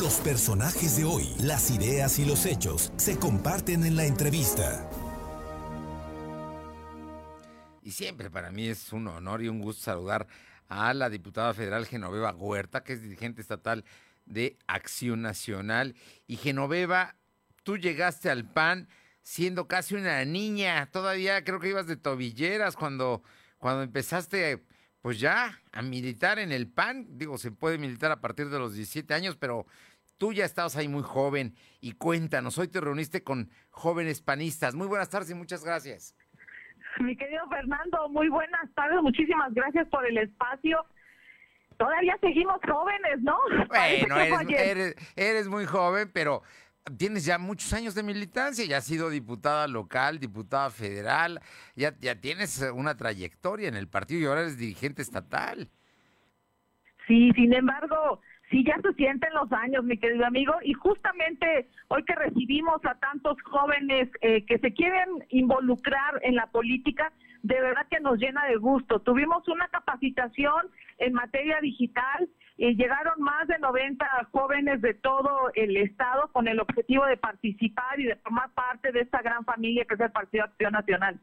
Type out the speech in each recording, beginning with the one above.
Los personajes de hoy, las ideas y los hechos se comparten en la entrevista. Y siempre para mí es un honor y un gusto saludar a la diputada federal Genoveva Huerta, que es dirigente estatal de Acción Nacional. Y Genoveva, tú llegaste al PAN siendo casi una niña, todavía creo que ibas de tobilleras cuando, cuando empezaste pues ya a militar en el PAN. Digo, se puede militar a partir de los 17 años, pero tú ya estabas ahí muy joven. Y cuéntanos, hoy te reuniste con jóvenes panistas. Muy buenas tardes y muchas gracias. Mi querido Fernando, muy buenas tardes, muchísimas gracias por el espacio. Todavía seguimos jóvenes, ¿no? Bueno, eres, eres, muy joven, pero tienes ya muchos años de militancia, ya has sido diputada local, diputada federal, ya, ya tienes una trayectoria en el partido y ahora eres dirigente estatal. Sí, sin embargo, sí ya se sienten los años, mi querido amigo, y justamente hoy que recibimos a tantos jóvenes eh, que se quieren involucrar en la política, de verdad que nos llena de gusto. Tuvimos una capacitación en materia digital y llegaron más de 90 jóvenes de todo el estado con el objetivo de participar y de formar parte de esta gran familia que es el Partido Acción Nacional.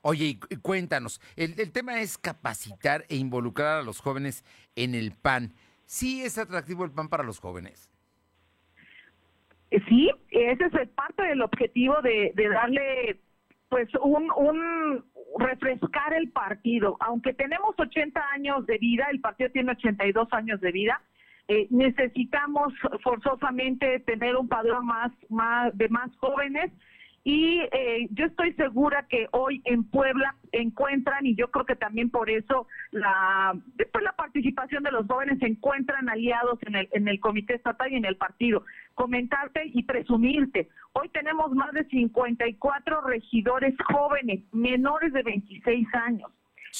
Oye, cuéntanos, el, el tema es capacitar e involucrar a los jóvenes en el PAN. ¿Sí es atractivo el PAN para los jóvenes? Eh, sí, ese es parte del objetivo de, darle pues un, un refrescar el partido. Aunque tenemos 80 años de vida, el partido tiene 82 años de vida, eh, necesitamos forzosamente tener un padrón más, más de más jóvenes y eh, yo estoy segura que hoy en Puebla encuentran, y yo creo que también por eso la, después la participación de los jóvenes se encuentran aliados en el, en el comité estatal y en el partido. Comentarte y presumirte, hoy tenemos más de 54 regidores jóvenes, menores de 26 años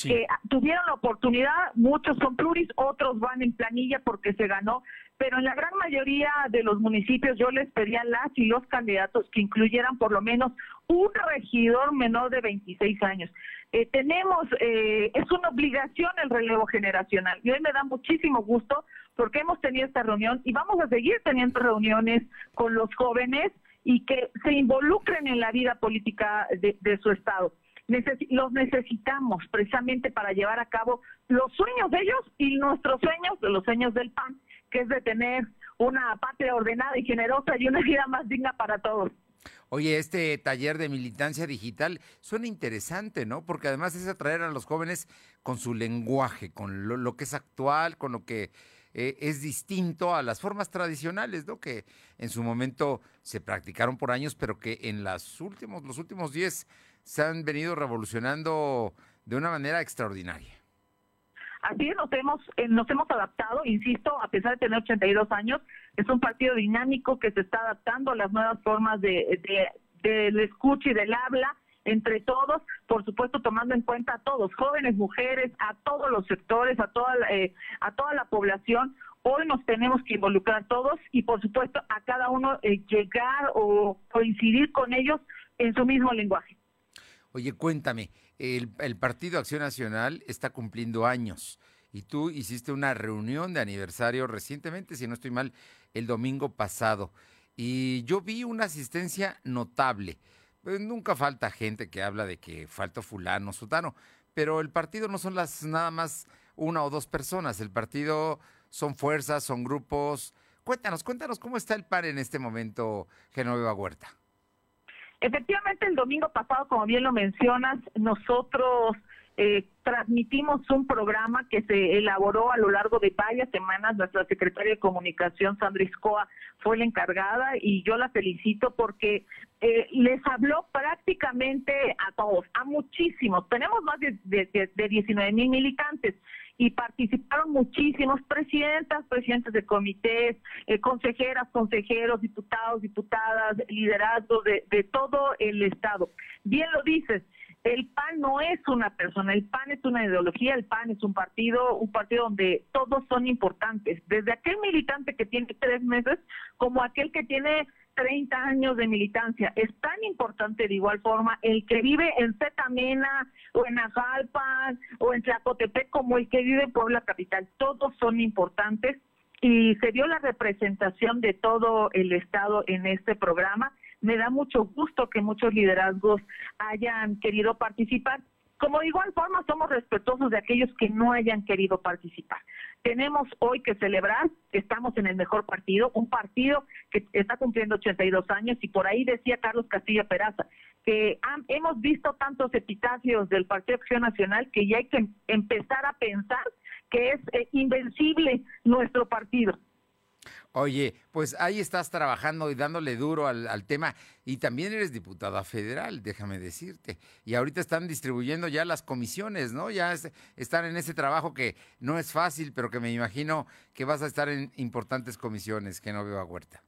que tuvieron la oportunidad, muchos son pluris, otros van en planilla porque se ganó, pero en la gran mayoría de los municipios yo les pedía a las y los candidatos que incluyeran por lo menos un regidor menor de 26 años. Eh, tenemos, eh, es una obligación el relevo generacional y hoy me da muchísimo gusto porque hemos tenido esta reunión y vamos a seguir teniendo reuniones con los jóvenes y que se involucren en la vida política de su estado los necesitamos precisamente para llevar a cabo los sueños de ellos y nuestros sueños, los sueños del PAN, que es de tener una patria ordenada y generosa y una vida más digna para todos. Oye, este taller de militancia digital suena interesante, ¿no? Porque además es atraer a los jóvenes con su lenguaje, con lo, que es actual, con lo que eh, es distinto a las formas tradicionales, ¿no? Que en su momento se practicaron por años, pero que en las últimos, los últimos 10 se han venido revolucionando de una manera extraordinaria. Así es, nos hemos, eh, nos hemos adaptado, insisto, a pesar de tener 82 años, es un partido dinámico que se está adaptando a las nuevas formas de, del escucha y del habla entre todos, por supuesto tomando en cuenta a todos, jóvenes, mujeres, a todos los sectores, a toda la, eh, a toda la población. Hoy nos tenemos que involucrar todos y por supuesto a cada uno eh, llegar o coincidir con ellos en su mismo lenguaje. Oye, cuéntame, el, Partido Acción Nacional está cumpliendo años y tú hiciste una reunión de aniversario recientemente, si no estoy mal, el domingo pasado. Y yo vi una asistencia notable. Pues nunca falta gente que habla de que falta fulano, sutano, pero el partido no son las nada más una o dos personas, el partido son fuerzas, son grupos. Cuéntanos, cuéntanos cómo está el PAN en este momento, Genoveva Huerta. Efectivamente, el domingo pasado, como bien lo mencionas, nosotros eh, transmitimos un programa que se elaboró a lo largo de varias semanas. Nuestra secretaria de Comunicación, Sandra Iscoa, fue la encargada y yo la felicito porque eh, les habló prácticamente a todos, a muchísimos. Tenemos más de, de, de 19 mil militantes y participaron muchísimos presidentas, presidentes de comités, eh, consejeras, consejeros, diputados, diputadas, liderazgos de, de todo el Estado. Bien lo dices, el PAN no es una persona, el PAN es una ideología, el PAN es un partido, un partido donde todos son importantes, desde aquel militante que tiene tres meses como aquel que tiene 30 años de militancia. Es tan importante de igual forma el que vive en Zetamena o en Ajalpan o en Tlacotepec como el que vive en Puebla Capital. Todos son importantes y se dio la representación de todo el Estado en este programa. Me da mucho gusto que muchos liderazgos hayan querido participar. Como de igual forma somos respetuosos de aquellos que no hayan querido participar. Tenemos hoy que celebrar que estamos en el mejor partido, un partido que está cumpliendo 82 años y por ahí decía Carlos Castilla Peraza que hemos visto tantos epitafios del Partido Acción Nacional que ya hay que empezar a pensar que es eh, invencible nuestro partido. Oye, pues ahí estás trabajando y dándole duro al, tema y también eres diputada federal, déjame decirte. Y ahorita están distribuyendo ya las comisiones, ¿no? Ya están en ese trabajo que no es fácil, pero que me imagino que vas a estar en importantes comisiones, que no veo a Huerta.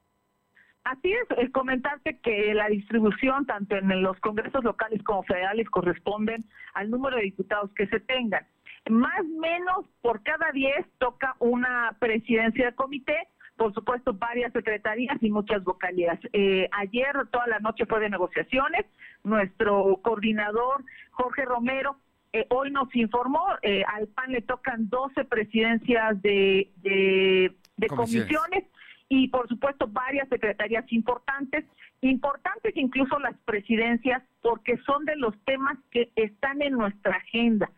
Así es, es comentarte que la distribución tanto en los congresos locales como federales corresponden al número de diputados que se tengan. Más o menos por cada 10 toca una presidencia de comité, por supuesto varias secretarías y muchas vocalías. Eh, ayer toda la noche fue de negociaciones, nuestro coordinador Jorge Romero eh, hoy nos informó, eh, al PAN le tocan 12 presidencias de, de comisiones y por supuesto varias secretarías importantes, importantes incluso las presidencias porque son de los temas que están en nuestra agenda.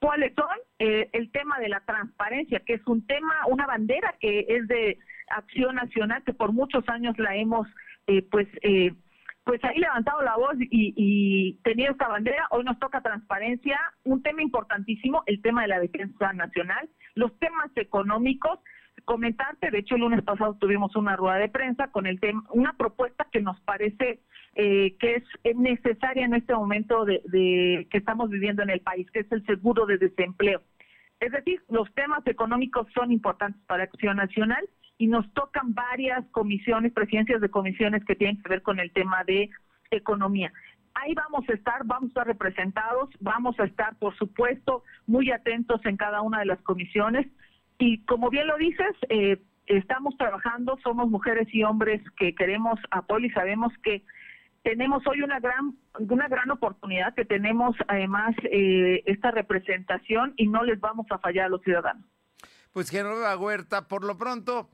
¿Cuáles son? Eh, el tema de la transparencia, que es un tema, una bandera que es de acción nacional, que por muchos años la hemos, eh, pues, eh, pues ahí levantado la voz y, y tenido esta bandera. Hoy nos toca transparencia, un tema importantísimo, el tema de la defensa nacional, los temas económicos, comentarte, de hecho el lunes pasado tuvimos una rueda de prensa con el tema, una propuesta que nos parece eh, que es necesaria en este momento de, que estamos viviendo en el país, que es el seguro de desempleo. Es decir, los temas económicos son importantes para Acción Nacional y nos tocan varias comisiones, presidencias de comisiones que tienen que ver con el tema de economía. Ahí vamos a estar, vamos a estar representados, vamos a estar, por supuesto, muy atentos en cada una de las comisiones. Y como bien lo dices, eh, estamos trabajando, somos mujeres y hombres que queremos apoyo y sabemos que tenemos hoy una gran una gran oportunidad que tenemos además eh, esta representación y no les vamos a fallar a los ciudadanos. Pues Genoveva Huerta, por lo pronto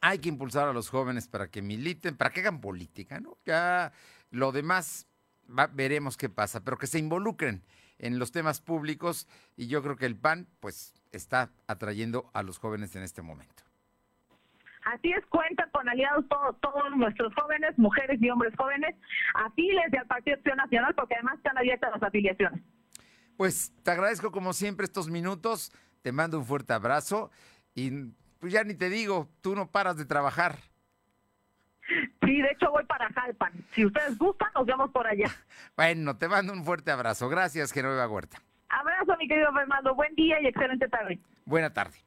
hay que impulsar a los jóvenes para que militen, para que hagan política, ¿no? Ya lo demás veremos qué pasa, pero que se involucren en los temas públicos y yo creo que el PAN pues está atrayendo a los jóvenes en este momento. Así es, cuenta con aliados todos nuestros jóvenes, mujeres y hombres jóvenes, afiles al Partido Acción Nacional, porque además están abiertas las afiliaciones. Pues te agradezco como siempre estos minutos, te mando un fuerte abrazo y pues ya ni te digo, tú no paras de trabajar. Sí, de hecho voy para Jalpan. Si ustedes gustan, nos vemos por allá. Bueno, te mando un fuerte abrazo. Gracias, Genoveva Huerta. Abrazo, mi querido Fernando. Buen día y excelente tarde. Buena tarde.